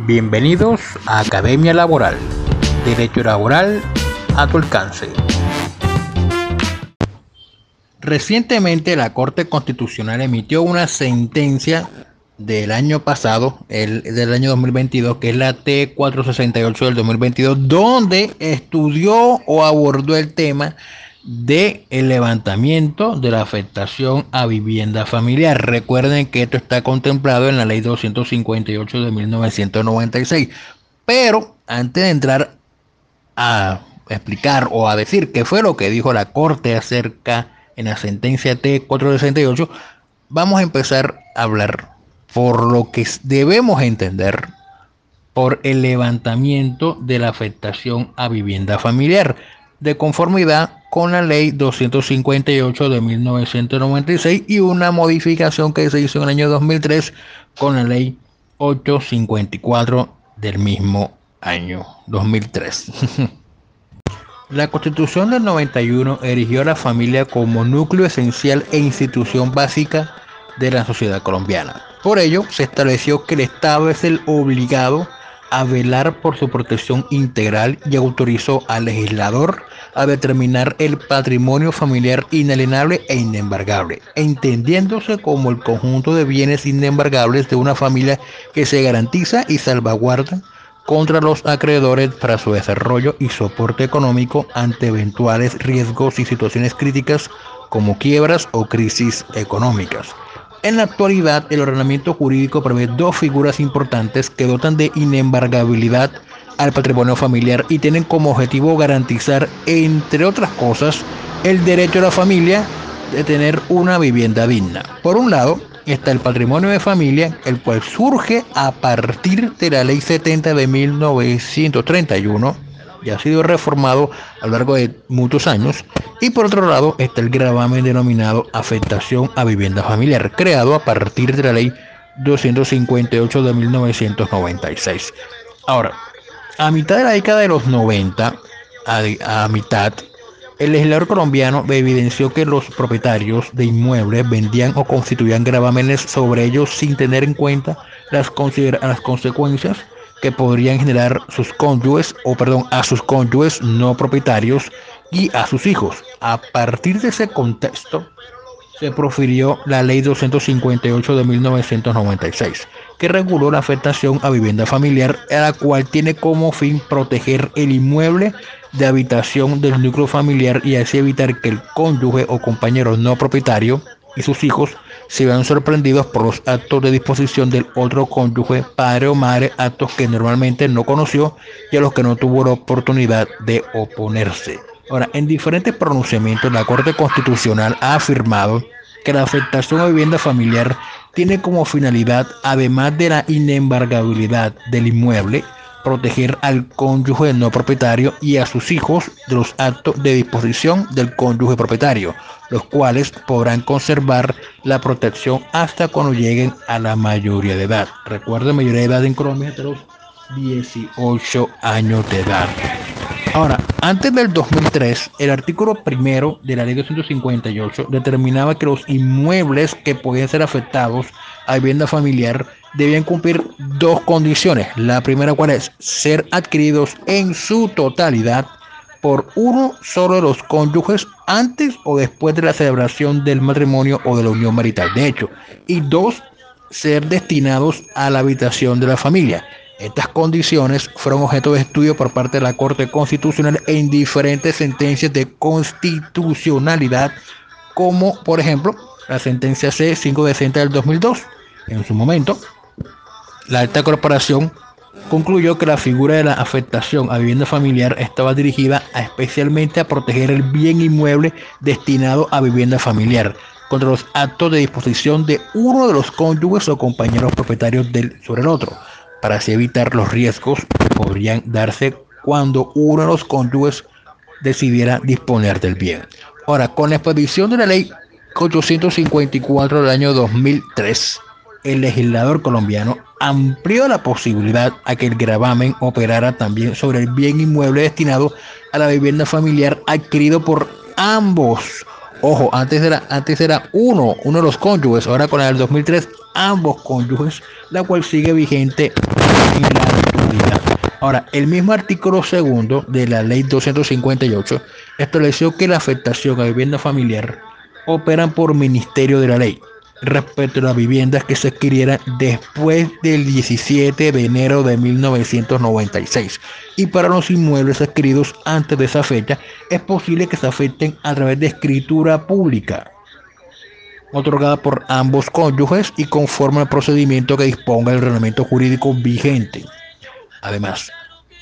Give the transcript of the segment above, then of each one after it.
Bienvenidos a Academia Laboral. Derecho laboral a tu alcance. Recientemente la Corte Constitucional emitió una sentencia del año pasado, el del año 2022, que es la T468 del 2022, donde estudió o abordó el tema de el levantamiento de la afectación a vivienda familiar. Recuerden que esto está contemplado en la ley 258 de 1996. Pero antes de entrar a explicar o a decir qué fue lo que dijo la Corte acerca en la sentencia T468, vamos a empezar a hablar por lo que debemos entender por el levantamiento de la afectación a vivienda familiar de conformidad con la ley 258 de 1996 y una modificación que se hizo en el año 2003 con la ley 854 del mismo año 2003. La Constitución del 91 erigió a la familia como núcleo esencial e institución básica de la sociedad colombiana. Por ello, se estableció que el Estado es el obligado a velar por su protección integral y autorizó al legislador a determinar el patrimonio familiar inalienable e inembargable, entendiéndose como el conjunto de bienes inembargables de una familia que se garantiza y salvaguarda contra los acreedores para su desarrollo y soporte económico ante eventuales riesgos y situaciones críticas como quiebras o crisis económicas. En la actualidad, el ordenamiento jurídico prevé dos figuras importantes que dotan de inembargabilidad al patrimonio familiar y tienen como objetivo garantizar, entre otras cosas, el derecho a la familia de tener una vivienda digna. Por un lado, está el patrimonio de familia, el cual surge a partir de la Ley 70 de 1931 y ha sido reformado a lo largo de muchos años. Y por otro lado está el gravamen denominado afectación a vivienda familiar, creado a partir de la ley 258 de 1996. Ahora, a mitad de la década de los 90, a, mitad, el legislador colombiano evidenció que los propietarios de inmuebles vendían o constituían gravámenes sobre ellos sin tener en cuenta las, las consecuencias que podrían generar sus cónyuges, o perdón, a sus cónyuges no propietarios y a sus hijos. A partir de ese contexto, se profirió la Ley 258 de 1996, que reguló la afectación a vivienda familiar, a la cual tiene como fin proteger el inmueble de habitación del núcleo familiar y así evitar que el cónyuge o compañero no propietario y sus hijos se vean sorprendidos por los actos de disposición del otro cónyuge, padre o madre, actos que normalmente no conoció y a los que no tuvo la oportunidad de oponerse. Ahora, en diferentes pronunciamientos, la Corte Constitucional ha afirmado que la afectación a vivienda familiar tiene como finalidad, además de la inembargabilidad del inmueble, proteger al cónyuge no propietario y a sus hijos de los actos de disposición del cónyuge propietario, los cuales podrán conservar la protección hasta cuando lleguen a la mayoría de edad. Recuerden, mayoría de edad en Colombia hasta los 18 años de edad. Ahora, antes del 2003, el artículo primero de la ley 258 determinaba que los inmuebles que podían ser afectados a vivienda familiar debían cumplir dos condiciones. La primera cual es ser adquiridos en su totalidad por uno solo de los cónyuges antes o después de la celebración del matrimonio o de la unión marital. De hecho, y dos, ser destinados a la habitación de la familia. Estas condiciones fueron objeto de estudio por parte de la Corte Constitucional en diferentes sentencias de constitucionalidad, como por ejemplo la sentencia C560 del 2002. En su momento, la alta corporación concluyó que la figura de la afectación a vivienda familiar estaba dirigida especialmente a proteger el bien inmueble destinado a vivienda familiar contra los actos de disposición de uno de los cónyuges o compañeros propietarios sobre el otro, para así evitar los riesgos que podrían darse cuando uno de los cónyuges decidiera disponer del bien. Ahora, con la expedición de la ley 854 del año 2003, el legislador colombiano amplió la posibilidad a que el gravamen operara también sobre el bien inmueble destinado a la vivienda familiar adquirido por ambos. Ojo, antes era, antes era uno, uno de los cónyuges, ahora con el 2003 ambos cónyuges, la cual sigue vigente en la. Ahora, el mismo artículo segundo de la ley 258 estableció que la afectación a vivienda familiar operan por ministerio de la ley respecto a las viviendas que se adquirieran después del 17 de enero de 1996 y para los inmuebles adquiridos antes de esa fecha es posible que se afecten a través de escritura pública otorgada por ambos cónyuges y conforme al procedimiento que disponga el reglamento jurídico vigente. Además,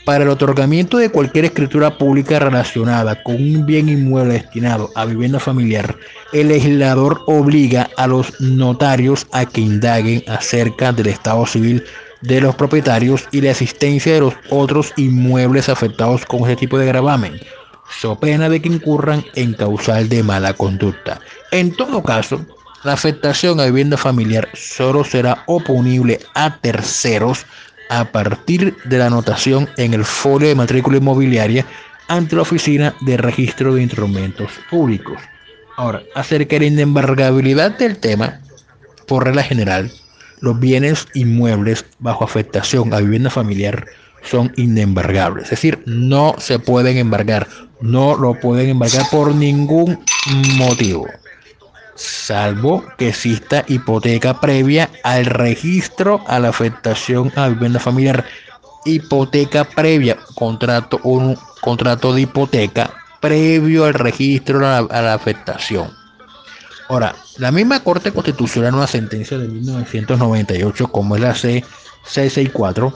para el otorgamiento de cualquier escritura pública relacionada con un bien inmueble destinado a vivienda familiar, el legislador obliga a los notarios a que indaguen acerca del estado civil de los propietarios y la existencia de los otros inmuebles afectados con ese tipo de gravamen, so pena de que incurran en causal de mala conducta. En todo caso, la afectación a vivienda familiar solo será oponible a terceros a partir de la anotación en el folio de matrícula inmobiliaria ante la Oficina de Registro de Instrumentos Públicos. Ahora, acerca de la inembargabilidad del tema, por regla general, los bienes inmuebles bajo afectación a vivienda familiar son inembargables, es decir, no se pueden embargar, no lo pueden embargar por ningún motivo salvo que exista hipoteca previa al registro a la afectación a vivienda familiar. Hipoteca previa, contrato, un contrato de hipoteca previo al registro a la, afectación. Ahora, la misma Corte Constitucional una sentencia de 1998, como es la C664,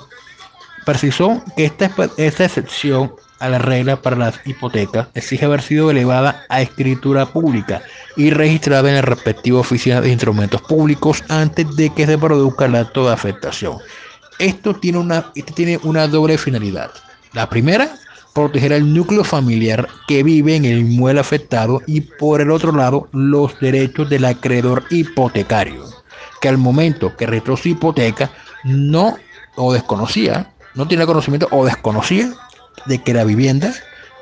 precisó que esta, esta excepción a la regla para las hipotecas exige haber sido elevada a escritura pública y registrada en la respectiva oficina de instrumentos públicos antes de que se produzca el acto de afectación. Esto tiene una, tiene una doble finalidad. La primera, proteger al núcleo familiar que vive en el inmueble afectado y por el otro lado los derechos del acreedor hipotecario, que al momento que retrocede hipoteca no o desconocía, no tiene conocimiento o desconocía de que la vivienda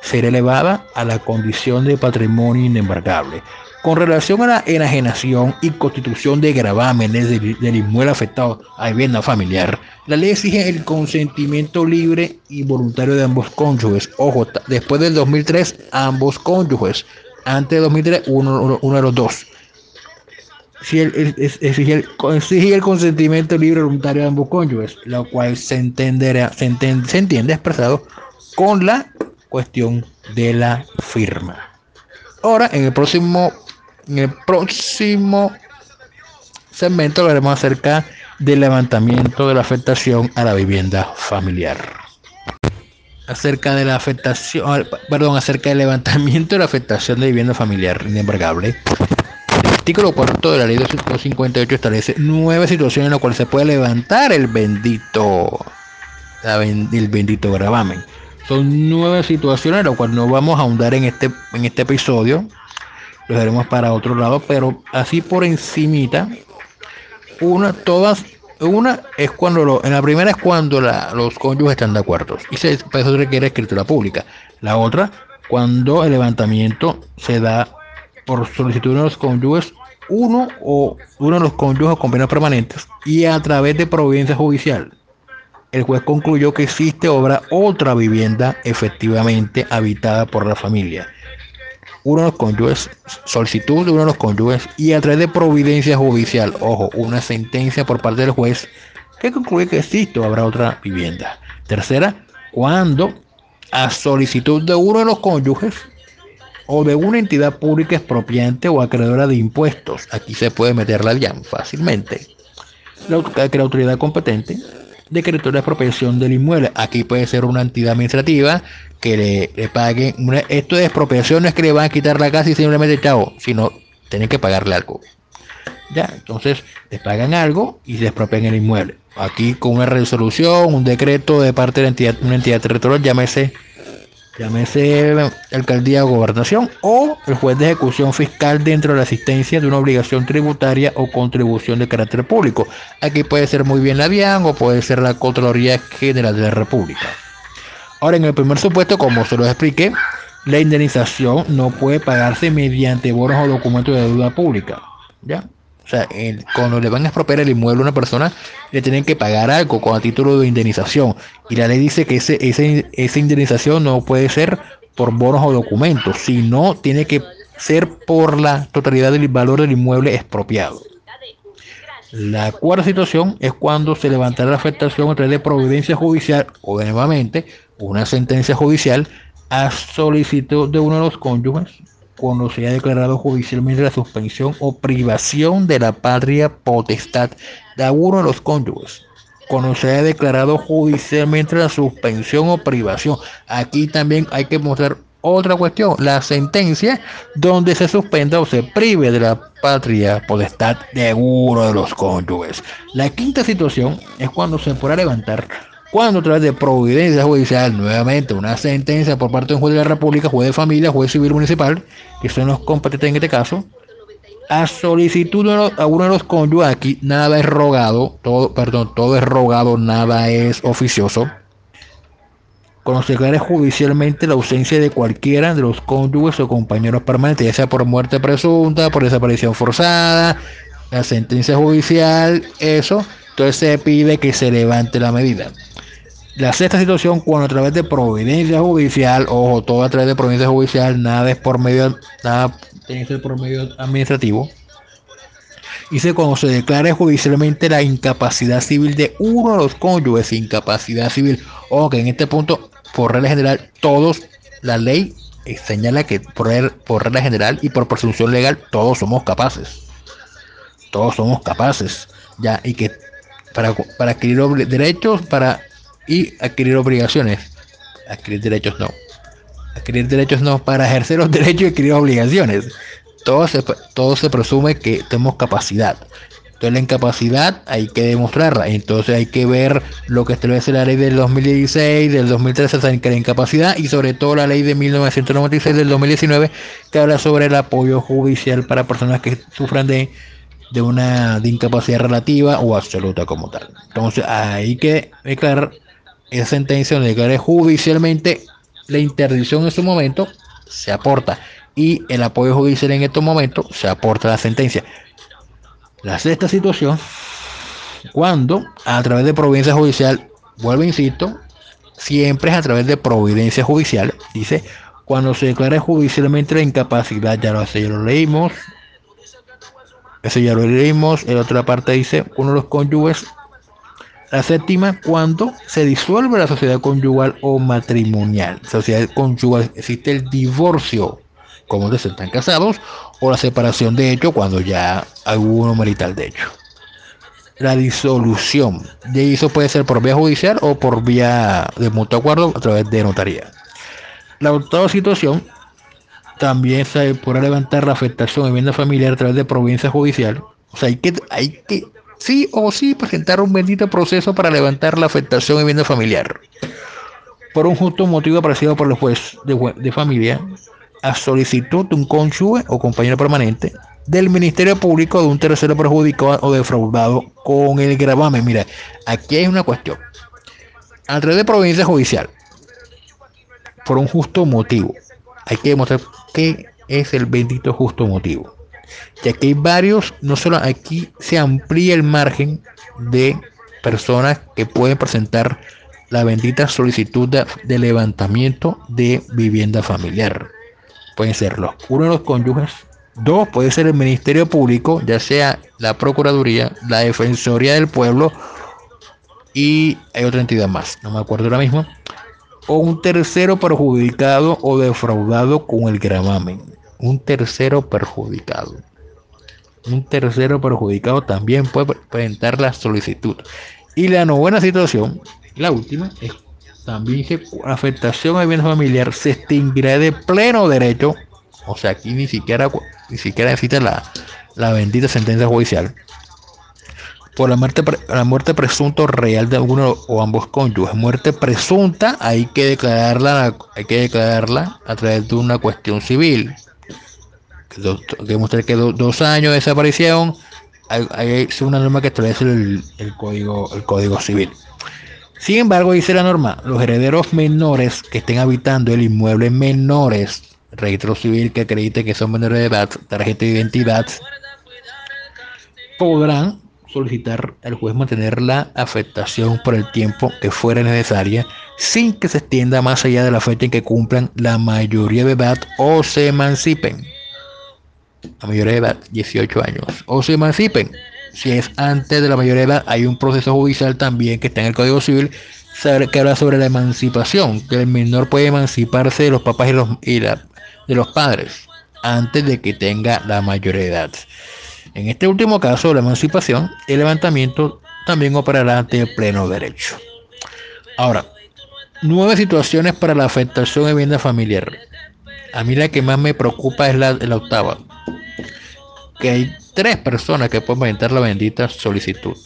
será elevada a la condición de patrimonio inembargable. Con relación a la enajenación y constitución de gravámenes del, inmueble afectado a vivienda familiar, la ley exige el consentimiento libre y voluntario de ambos cónyuges. Ojo, después del 2003, ambos cónyuges. Antes de 2003, uno, de los dos. Si el, exige, el, consentimiento libre y voluntario de ambos cónyuges, lo cual se, entenderá, se entiende expresado con la cuestión de la firma. Ahora, en el próximo, en el próximo segmento hablaremos acerca del levantamiento de la afectación a la vivienda familiar. Acerca de la afectación, perdón, acerca del levantamiento de la afectación de vivienda familiar inembargable. El artículo 4 de la ley 258 establece nueve situaciones en las cuales se puede levantar el bendito, el bendito gravamen. Son nueve situaciones, lo cual no vamos a ahondar en este, en este episodio. Lo haremos para otro lado, pero así por encimita. Una, todas, una es cuando lo, en la primera es cuando los cónyuges están de acuerdo y se, para eso requiere escritura pública. La otra, cuando el levantamiento se da por solicitud de los cónyuges, uno o uno de los cónyuges con bienes permanentes y a través de providencia judicial el juez concluyó que existe obra otra vivienda efectivamente habitada por la familia. Uno de los cónyuges, solicitud de uno de los cónyuges y a través de providencia judicial, ojo, una sentencia por parte del juez que concluye que existe o habrá otra vivienda. Tercera, cuando a solicitud de uno de los cónyuges o de una entidad pública expropiante o acreedora de impuestos, aquí se puede meter la DIAN fácilmente, que la autoridad competente decretó la expropiación del inmueble. Aquí puede ser una entidad administrativa que le, pague. esto de expropiación no es que le van a quitar la casa y simplemente chao, sino tienen que pagarle algo. Ya, entonces le pagan algo y se expropian el inmueble. Aquí con una resolución, un decreto de parte de la entidad, una entidad territorial, llámese llámese alcaldía o gobernación, o el juez de ejecución fiscal dentro de la asistencia de una obligación tributaria o contribución de carácter público. Aquí puede ser muy bien la DIAN o puede ser la Contraloría General de la República. Ahora, en el primer supuesto, como se lo expliqué, la indemnización no puede pagarse mediante bonos o documentos de deuda pública. ¿Ya? O sea, cuando le van a expropiar el inmueble a una persona, le tienen que pagar algo con a título de indemnización. Y la ley dice que ese, esa indemnización no puede ser por bonos o documentos, sino tiene que ser por la totalidad del valor del inmueble expropiado. La cuarta situación es cuando se levantará la afectación a través de providencia judicial o nuevamente una sentencia judicial a solicitud de uno de los cónyuges cuando se haya declarado judicialmente la suspensión o privación de la patria potestad de uno de los cónyuges. Cuando se haya declarado judicialmente la suspensión o privación. Aquí también hay que mostrar otra cuestión, la sentencia donde se suspenda o se prive de la patria potestad de uno de los cónyuges. La quinta situación es cuando se podrá levantar, cuando a de providencia judicial, nuevamente una sentencia por parte de un juez de la República, juez de familia, juez civil municipal, que son los competentes en este caso, a solicitud a uno de los cónyuges, aquí nada es rogado, todo, perdón, todo es rogado, nada es oficioso cuando se judicialmente la ausencia de cualquiera de los cónyuges o compañeros permanentes, ya sea por muerte presunta, por desaparición forzada, la sentencia judicial, eso, entonces se pide que se levante la medida. La sexta situación, cuando a través de providencia judicial, ojo, todo a través de providencia judicial, nada es por medio, nada tiene que ser por medio administrativo. Dice cuando se declare judicialmente la incapacidad civil de uno de los cónyuges, incapacidad civil. Ojo que en este punto por regla general, todos, la ley señala que por, por regla general y por presunción legal, todos somos capaces. Todos somos capaces. Ya, y que para, para adquirir derechos para y adquirir obligaciones. Adquirir derechos no. Adquirir derechos no, para ejercer los derechos y adquirir obligaciones. Todo se, todo se presume que tenemos capacidad. Entonces la incapacidad hay que demostrarla. Entonces hay que ver lo que establece la ley del 2016, del 2013 acerca de la incapacidad y sobre todo la ley de 1996 del 2019 que habla sobre el apoyo judicial para personas que sufran de, de una de incapacidad relativa o absoluta como tal. Entonces hay que declarar esa sentencia donde declare judicialmente la interdicción en su momento se aporta y el apoyo judicial en estos momentos se aporta la sentencia. La sexta situación, cuando a través de providencia judicial, vuelvo insisto, siempre es a través de providencia judicial, dice, cuando se declara judicialmente la incapacidad, ya lo, ya lo leímos, eso ya lo leímos, en otra parte dice, uno de los cónyuges, la séptima, cuando se disuelve la sociedad conyugal o matrimonial, sociedad conyugal, existe el divorcio, como se están casados, o la separación de hecho cuando ya hay uno marital de hecho. La disolución de eso puede ser por vía judicial o por vía de mutuo acuerdo a través de notaría. La octava situación también se podrá levantar la afectación de vivienda familiar a través de provincia judicial. O sea, hay que, hay que sí o sí presentar un bendito proceso para levantar la afectación de vivienda familiar. Por un justo motivo apreciado por el juez de, de familia, a solicitud de un cónyuge o compañero permanente del Ministerio Público de un tercero perjudicado o defraudado con el gravamen. Mira, aquí hay una cuestión. A través de provincia judicial, por un justo motivo, hay que demostrar qué es el bendito justo motivo. Ya que hay varios, no solo aquí se amplía el margen de personas que pueden presentar la bendita solicitud de levantamiento de vivienda familiar. Pueden ser los uno de los cónyuges, dos puede ser el Ministerio Público, ya sea la Procuraduría, la Defensoría del Pueblo y hay otra entidad más, no me acuerdo ahora mismo, o un tercero perjudicado o defraudado con el gravamen, un tercero perjudicado. Un tercero perjudicado también puede presentar la solicitud. Y la novena situación, la última, es también dice afectación a bienes familiar se extinguirá de pleno derecho. O sea, aquí ni siquiera ni siquiera necesita la, la bendita sentencia judicial. Por la muerte, la muerte presunta real de alguno o ambos cónyuges. Muerte presunta hay que declararla, hay que declararla a través de una cuestión civil. Demostrar que dos años de desaparición hay, es una norma que establece el, el, código, el código civil. Sin embargo, dice la norma, los herederos menores que estén habitando el inmueble menores, registro civil que acredite que son menores de edad, tarjeta de identidad, podrán solicitar al juez mantener la afectación por el tiempo que fuera necesaria sin que se extienda más allá de la fecha en que cumplan la mayoría de edad o se emancipen. La mayoría de edad, 18 años, o se emancipen. Si es antes de la mayoría de edad, hay un proceso judicial también que está en el Código Civil que habla sobre la emancipación, que el menor puede emanciparse de los papás y, los, y la, de los padres antes de que tenga la mayoría de edad. En este último caso, la emancipación, el levantamiento también operará ante pleno derecho. Ahora, nueve situaciones para la afectación de vivienda familiar. A mí la que más me preocupa es la, la octava, que hay tres personas que pueden presentar la bendita solicitud.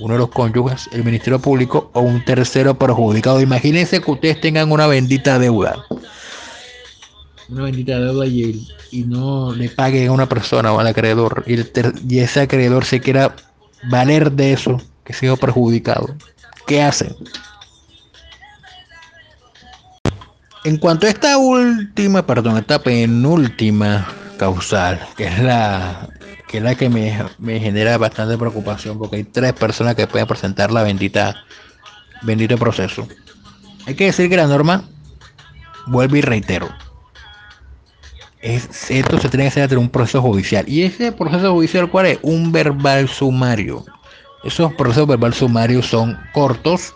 Uno de los cónyuges, el Ministerio Público o un tercero perjudicado. Imagínense que ustedes tengan una bendita deuda una bendita deuda y, y no le pague a una persona o al acreedor y, y ese acreedor se quiera valer de eso que ha sido perjudicado. ¿Qué hacen? En cuanto a esta última, perdón, esta penúltima causal, que es la que es la que me, me genera bastante preocupación, porque hay tres personas que pueden presentar la bendita bendito proceso. Hay que decir que la norma, vuelve y reitero, esto se tiene que hacer ante un proceso judicial. ¿Y ese proceso judicial cuál es? Un verbal sumario. Esos procesos verbal sumarios son cortos,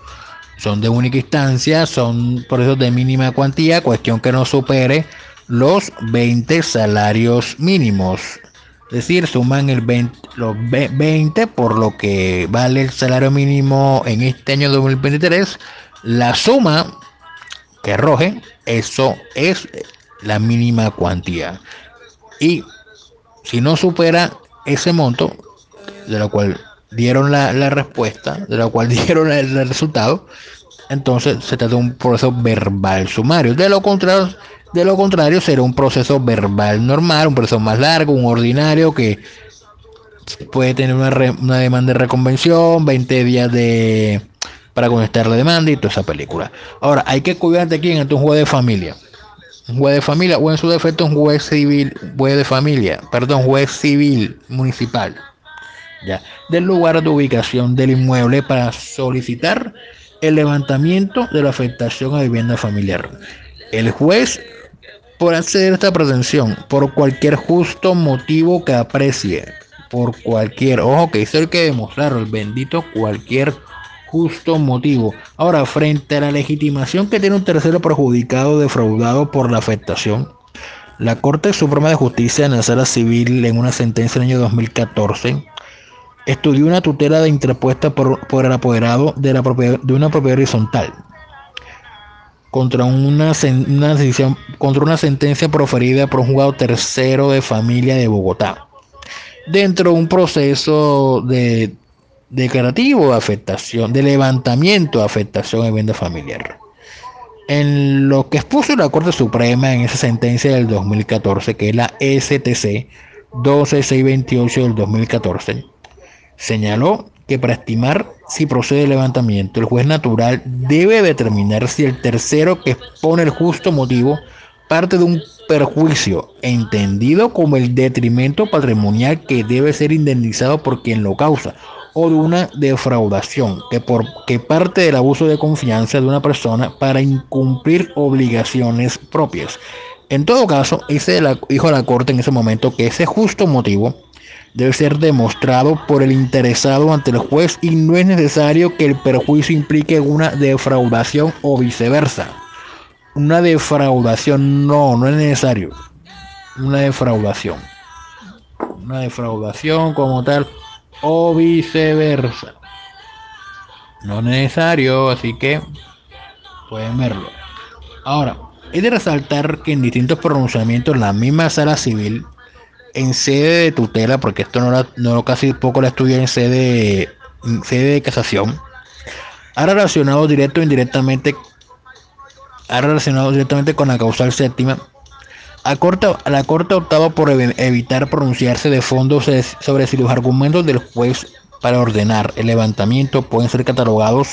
son de única instancia, son procesos de mínima cuantía, cuestión que no supere los 20 salarios mínimos. Es decir, suman el 20, los 20 por lo que vale el salario mínimo en este año 2023. La suma que arroje, eso es la mínima cuantía. Y si no supera ese monto, de lo cual dieron la, respuesta, de la cual dieron el, resultado, entonces se trata de un proceso verbal sumario. De lo contrario, de lo contrario será un proceso verbal normal, un proceso más largo, un ordinario que puede tener una, una demanda de reconvención, 20 días de para contestar la demanda y toda esa película. Ahora, hay que cuidarte aquí en un juego de familia un juez de familia o en su defecto un juez civil, juez de familia, perdón, juez civil municipal, ya, del lugar de ubicación del inmueble para solicitar el levantamiento de la afectación a vivienda familiar. El juez por a esta pretensión por cualquier justo motivo que aprecie, por cualquier, ojo que es el que demostraron, el bendito cualquier justo motivo. Ahora, frente a la legitimación que tiene un tercero perjudicado defraudado por la afectación, la Corte Suprema de Justicia en la Sala Civil, en una sentencia del año 2014, estudió una tutela de interpuesta por, por el apoderado de, la de una propiedad horizontal contra una, una, contra una sentencia proferida por un juzgado tercero de familia de Bogotá dentro de un proceso de declarativo de afectación, de levantamiento de afectación de vivienda familiar. En lo que expuso la Corte Suprema en esa sentencia del 2014, que es la STC 12628 del 2014, señaló que para estimar si procede el levantamiento, el juez natural debe determinar si el tercero que expone el justo motivo parte de un perjuicio entendido como el detrimento patrimonial que debe ser indemnizado por quien lo causa o de una defraudación que, por, que parte del abuso de confianza de una persona para incumplir obligaciones propias. En todo caso, dice la, dijo la Corte en ese momento que ese justo motivo debe ser demostrado por el interesado ante el juez y no es necesario que el perjuicio implique una defraudación o viceversa. Una defraudación no, no es necesario. Una defraudación. Una defraudación como tal o viceversa. No es necesario, así que pueden verlo. Ahora, es de resaltar que en distintos pronunciamientos la misma sala civil, en sede de tutela, porque esto no, no casi poco la estudié en sede, en sede de casación, ha relacionado directo o indirectamente, ha relacionado directamente con la causal séptima la Corte, la Corte ha optado por evitar pronunciarse de fondo sobre si los argumentos del juez para ordenar el levantamiento pueden ser catalogados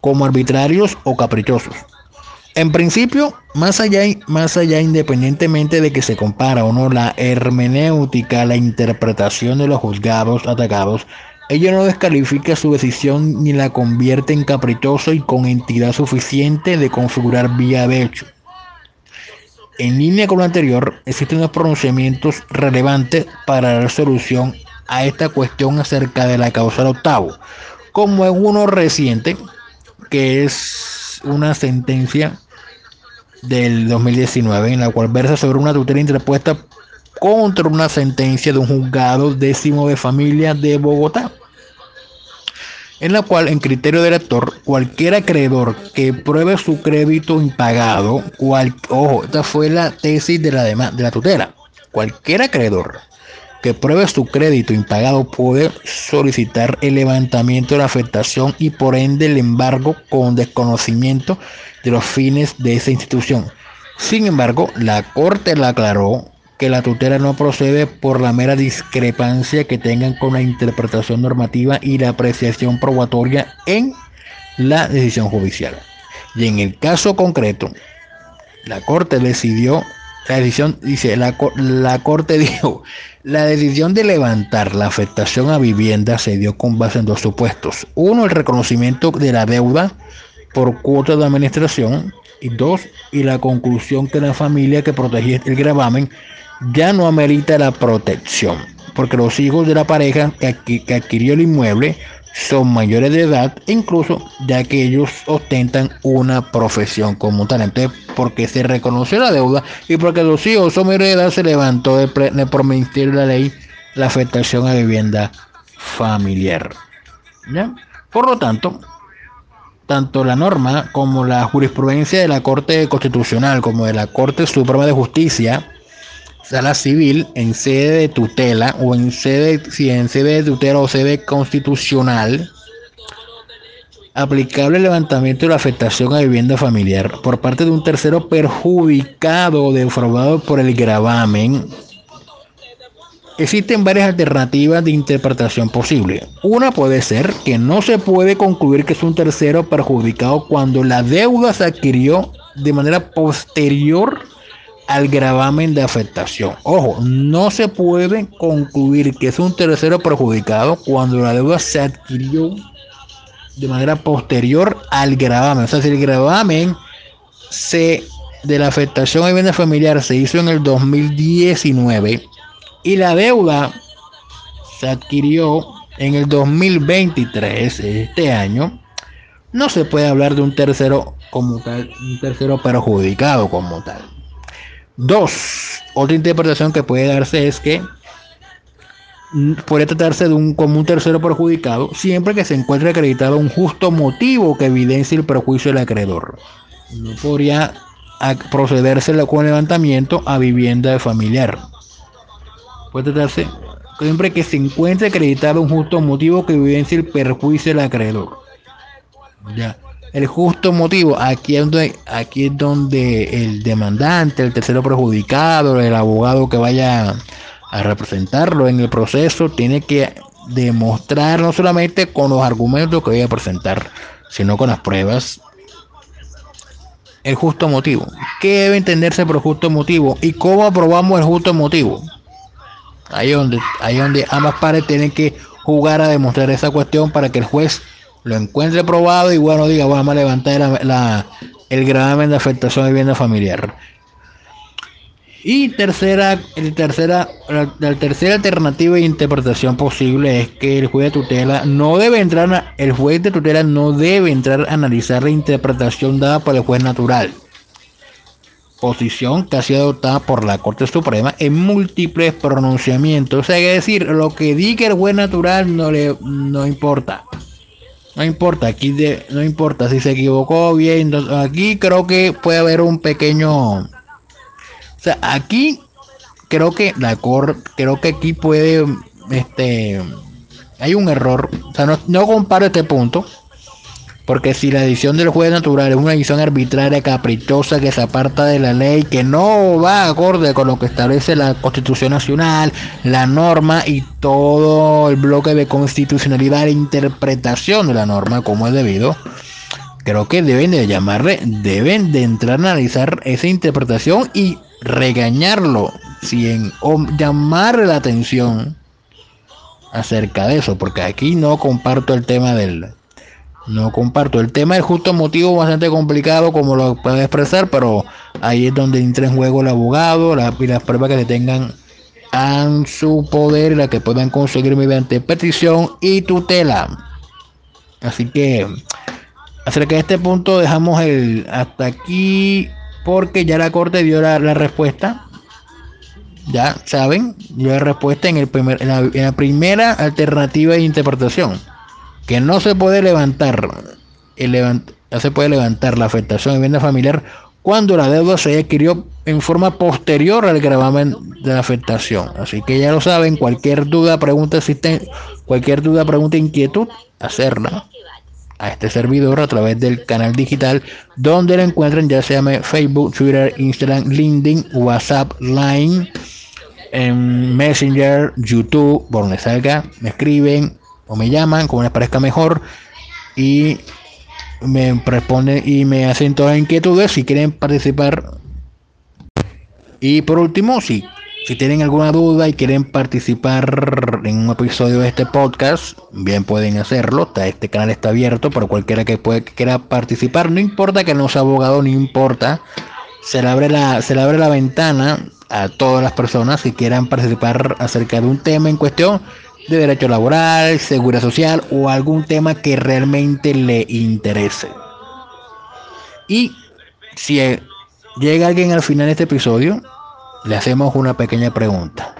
como arbitrarios o caprichosos. En principio, más allá, más allá, independientemente de que se compara o no la hermenéutica, la interpretación de los juzgados atacados, ello no descalifica su decisión ni la convierte en caprichoso y con entidad suficiente de configurar vía de hecho. En línea con lo anterior, existen unos pronunciamientos relevantes para dar solución a esta cuestión acerca de la causa del octavo, como en uno reciente, que es una sentencia del 2019, en la cual versa sobre una tutela interpuesta contra una sentencia de un juzgado décimo de familia de Bogotá, en la cual, en criterio del actor, cualquier acreedor que pruebe su crédito impagado, ojo, esta fue la tesis de la, de la tutela, cualquier acreedor que pruebe su crédito impagado puede solicitar el levantamiento de la afectación y por ende el embargo con desconocimiento de los fines de esa institución. Sin embargo, la Corte la aclaró que la tutela no procede por la mera discrepancia que tengan con la interpretación normativa y la apreciación probatoria en la decisión judicial. Y en el caso concreto, la Corte decidió la decisión, dice, la, la Corte dijo, la decisión de levantar la afectación a vivienda se dio con base en dos supuestos. Uno, el reconocimiento de la deuda por cuota de administración. Y dos, y la conclusión que la familia que protegía el gravamen ya no amerita la protección, porque los hijos de la pareja que, adquirió el inmueble son mayores de edad, incluso ya que ellos ostentan una profesión como tal. Entonces, porque se reconoció la deuda y porque los hijos son mayores de edad, se levantó de, de la ley la afectación a vivienda familiar. Por lo tanto, tanto la norma como la jurisprudencia de la Corte Constitucional como de la Corte Suprema de Justicia sala civil en sede de tutela o en sede, si en sede de tutela o sede constitucional, aplicable el levantamiento de la afectación a vivienda familiar por parte de un tercero perjudicado o defraudado por el gravamen. Existen varias alternativas de interpretación posible. Una puede ser que no se puede concluir que es un tercero perjudicado cuando la deuda se adquirió de manera posterior al gravamen de afectación. Ojo, no se puede concluir que es un tercero perjudicado cuando la deuda se adquirió de manera posterior al gravamen. O sea, si el gravamen se, de la afectación a vivienda familiar se hizo en el 2019 y la deuda se adquirió en el 2023, este año, no se puede hablar de un tercero como tal, un tercero perjudicado como tal. Dos, otra interpretación que puede darse es que puede tratarse de un común tercero perjudicado siempre que se encuentre acreditado un justo motivo que evidencie el perjuicio del acreedor. No podría procederse con levantamiento a vivienda de familiar. Puede tratarse siempre que se encuentre acreditado un justo motivo que evidencie el perjuicio del acreedor. Ya el justo motivo. Aquí es donde, aquí es donde el demandante, el tercero perjudicado, el abogado que vaya a representarlo en el proceso, tiene que demostrar no solamente con los argumentos que vaya a presentar, sino con las pruebas. El justo motivo. ¿Qué debe entenderse por justo motivo? ¿Y cómo aprobamos el justo motivo? Ahí donde, ahí donde ambas partes tienen que jugar a demostrar esa cuestión para que el juez lo encuentre probado y bueno, diga, vamos a levantar la, el gravamen de afectación de vivienda familiar. Y tercera, el tercera, la, tercera alternativa de interpretación posible es que el juez de tutela no debe entrar, el juez de tutela no debe entrar a analizar la interpretación dada por el juez natural. Posición que ha sido adoptada por la Corte Suprema en múltiples pronunciamientos. O sea, es decir, lo que diga el juez natural no le no importa. No importa, aquí de, no importa si se equivocó bien. Aquí creo que puede haber un pequeño. O sea, aquí creo que la cor, creo que aquí puede, este, hay un error. O sea, no, no comparo este punto porque si la decisión del juez natural es una decisión arbitraria, caprichosa, que se aparta de la ley, que no va acorde con lo que establece la Constitución Nacional, la norma y todo el bloque de constitucionalidad e interpretación de la norma como es debido, creo que deben de llamarle, deben de entrar a analizar esa interpretación y regañarlo, si en, o llamarle la atención acerca de eso, porque aquí no comparto el tema del, no comparto el tema del justo motivo bastante complicado como lo puede expresar, pero ahí es donde entra en juego el abogado y las pruebas que se tengan en su poder, la que puedan conseguir mediante petición y tutela. Así que acerca de este punto dejamos el hasta aquí porque ya la corte dio la, respuesta. Ya saben, dio la respuesta en, el primer, en, la, primera alternativa de interpretación. Que no se puede levantar, el levant, se puede levantar la afectación de vivienda familiar cuando la deuda se adquirió en forma posterior al gravamen de la afectación. Así que ya lo saben, cualquier duda, pregunta, cualquier duda, pregunta, inquietud, hacerla a este servidor a través del canal digital donde lo encuentren ya sea Facebook, Twitter, Instagram, LinkedIn, WhatsApp, Line, en Messenger, YouTube, por donde salga, me escriben o me llaman como les parezca mejor y me responden y me hacen todas las inquietudes si quieren participar. Y por último, si, si tienen alguna duda y quieren participar en un episodio de este podcast, bien pueden hacerlo. Este canal está abierto para cualquiera que, puede, quiera participar. No importa que no sea abogado, no importa. Se le abre la, se le abre la ventana a todas las personas que quieran participar acerca de un tema en cuestión de derecho laboral, seguridad social o algún tema que realmente le interese. Y si llega alguien al final de este episodio, le hacemos una pequeña pregunta.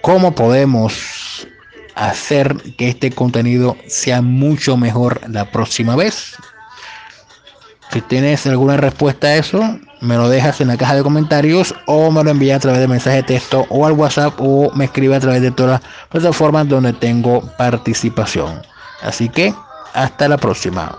¿Cómo podemos hacer que este contenido sea mucho mejor la próxima vez? Si tienes alguna respuesta a eso, me lo dejas en la caja de comentarios o me lo envías a través de mensaje de texto o al WhatsApp o me escribe a través de todas las plataformas donde tengo participación. Así que hasta la próxima.